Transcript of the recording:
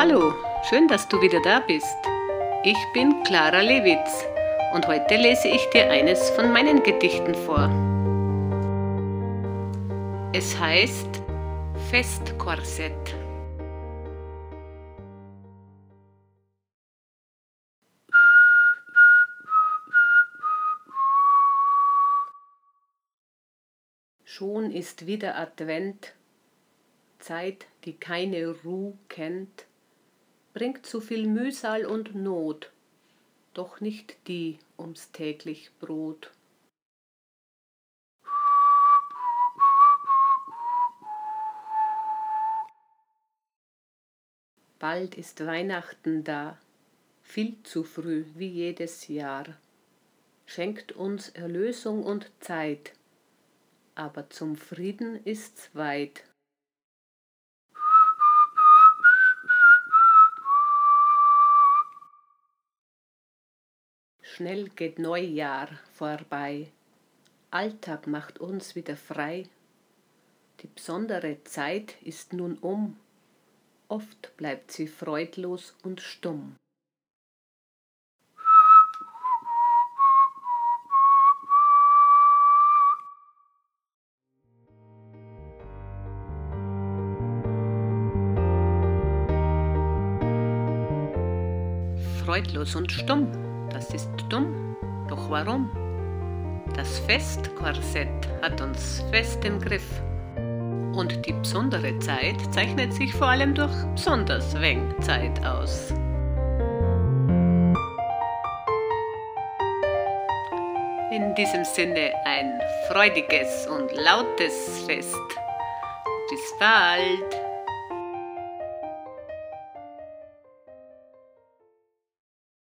Hallo, schön, dass du wieder da bist. Ich bin Clara Lewitz und heute lese ich dir eines von meinen Gedichten vor. Es heißt Festkorsett. Schon ist wieder Advent, Zeit, die keine Ruh kennt, bringt zu viel Mühsal und Not, doch nicht die ums täglich Brot. Bald ist Weihnachten da, viel zu früh wie jedes Jahr, schenkt uns Erlösung und Zeit, aber zum Frieden ist's weit. Schnell geht Neujahr vorbei, Alltag macht uns wieder frei, die besondere Zeit ist nun um, oft bleibt sie freudlos und stumm. freudlos und stumm, das ist dumm. Doch warum? Das Festkorsett hat uns fest im Griff. Und die besondere Zeit zeichnet sich vor allem durch besonders wenig Zeit aus. In diesem Sinne ein freudiges und lautes Fest. Bis bald!